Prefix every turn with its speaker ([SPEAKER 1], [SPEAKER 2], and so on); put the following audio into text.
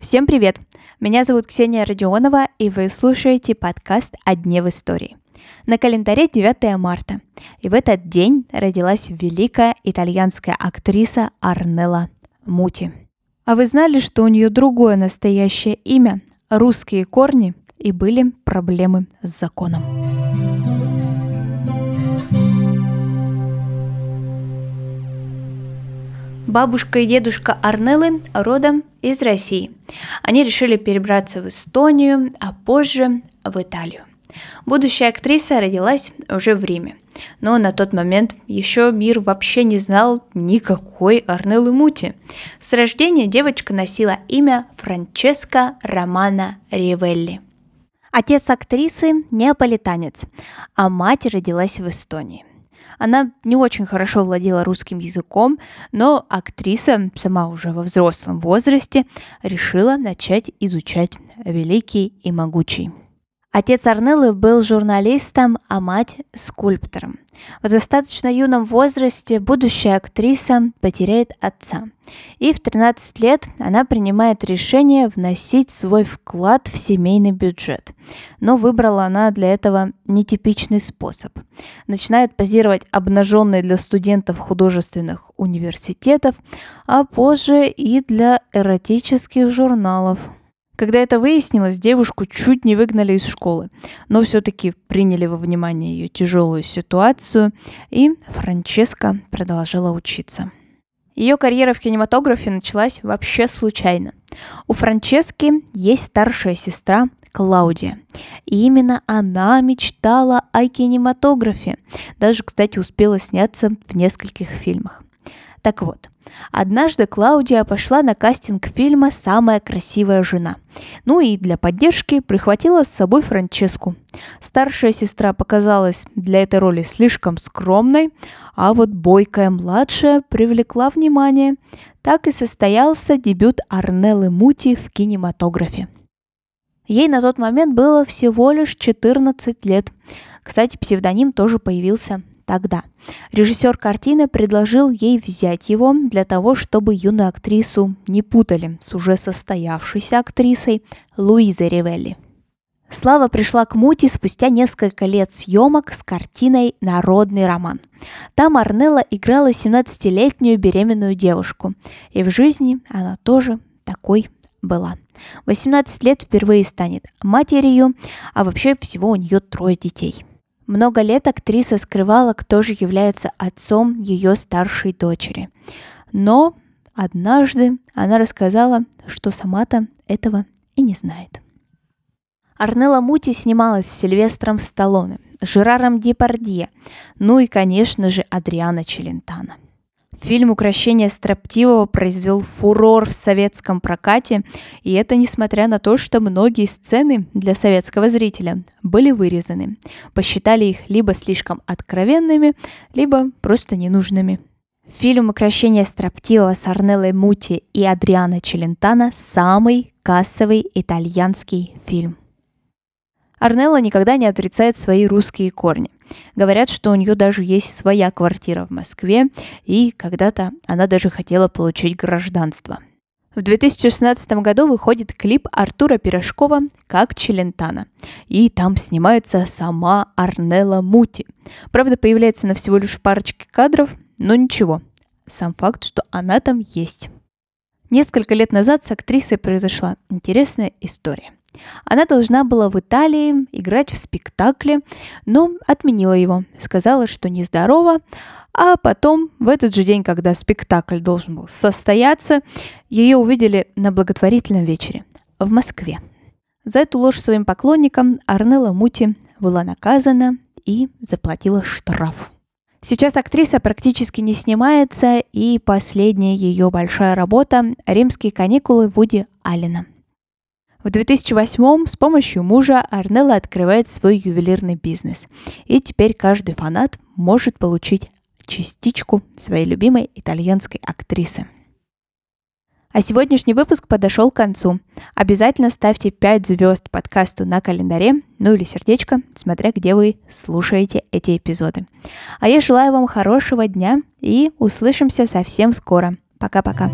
[SPEAKER 1] Всем привет! Меня зовут Ксения Родионова, и вы слушаете подкаст «О дне в истории». На календаре 9 марта, и в этот день родилась великая итальянская актриса Арнелла Мути. А вы знали, что у нее другое настоящее имя, русские корни и были проблемы с законом? Бабушка и дедушка Арнеллы родом из России. Они решили перебраться в Эстонию, а позже в Италию. Будущая актриса родилась уже в Риме. Но на тот момент еще мир вообще не знал никакой Арнеллы Мути. С рождения девочка носила имя Франческа Романа Ривелли. Отец актрисы – неаполитанец, а мать родилась в Эстонии. Она не очень хорошо владела русским языком, но актриса, сама уже во взрослом возрасте, решила начать изучать великий и могучий. Отец Арнеллы был журналистом, а мать – скульптором. В достаточно юном возрасте будущая актриса потеряет отца. И в 13 лет она принимает решение вносить свой вклад в семейный бюджет. Но выбрала она для этого нетипичный способ. Начинает позировать обнаженной для студентов художественных университетов, а позже и для эротических журналов – когда это выяснилось, девушку чуть не выгнали из школы, но все-таки приняли во внимание ее тяжелую ситуацию, и Франческа продолжала учиться. Ее карьера в кинематографе началась вообще случайно. У Франчески есть старшая сестра Клаудия. И именно она мечтала о кинематографе. Даже, кстати, успела сняться в нескольких фильмах. Так вот, однажды Клаудия пошла на кастинг фильма «Самая красивая жена». Ну и для поддержки прихватила с собой Франческу. Старшая сестра показалась для этой роли слишком скромной, а вот бойкая младшая привлекла внимание. Так и состоялся дебют Арнеллы Мути в кинематографе. Ей на тот момент было всего лишь 14 лет. Кстати, псевдоним тоже появился тогда. Режиссер картины предложил ей взять его для того, чтобы юную актрису не путали с уже состоявшейся актрисой Луизой Ривелли. Слава пришла к Мути спустя несколько лет съемок с картиной «Народный роман». Там Арнелла играла 17-летнюю беременную девушку, и в жизни она тоже такой была. 18 лет впервые станет матерью, а вообще всего у нее трое детей – много лет актриса скрывала, кто же является отцом ее старшей дочери. Но однажды она рассказала, что сама-то этого и не знает. Арнелла Мути снималась с Сильвестром Сталлоне, Жераром Депардье, ну и, конечно же, Адриана Челентано – Фильм «Укращение строптивого» произвел фурор в советском прокате, и это несмотря на то, что многие сцены для советского зрителя были вырезаны. Посчитали их либо слишком откровенными, либо просто ненужными. Фильм «Укращение строптивого» с Арнеллой Мути и Адриано Челентано – самый кассовый итальянский фильм. Арнелла никогда не отрицает свои русские корни. Говорят, что у нее даже есть своя квартира в Москве, и когда-то она даже хотела получить гражданство. В 2016 году выходит клип Артура Пирожкова «Как Челентана». И там снимается сама Арнелла Мути. Правда, появляется на всего лишь парочке кадров, но ничего. Сам факт, что она там есть. Несколько лет назад с актрисой произошла интересная история. Она должна была в Италии играть в спектакле, но отменила его. Сказала, что нездорова, а потом, в этот же день, когда спектакль должен был состояться, ее увидели на благотворительном вечере в Москве. За эту ложь своим поклонникам Арнелла Мути была наказана и заплатила штраф. Сейчас актриса практически не снимается, и последняя ее большая работа – «Римские каникулы» Вуди Аллена – в 2008 с помощью мужа Арнелла открывает свой ювелирный бизнес. И теперь каждый фанат может получить частичку своей любимой итальянской актрисы. А сегодняшний выпуск подошел к концу. Обязательно ставьте 5 звезд подкасту на календаре, ну или сердечко, смотря где вы слушаете эти эпизоды. А я желаю вам хорошего дня и услышимся совсем скоро. Пока-пока.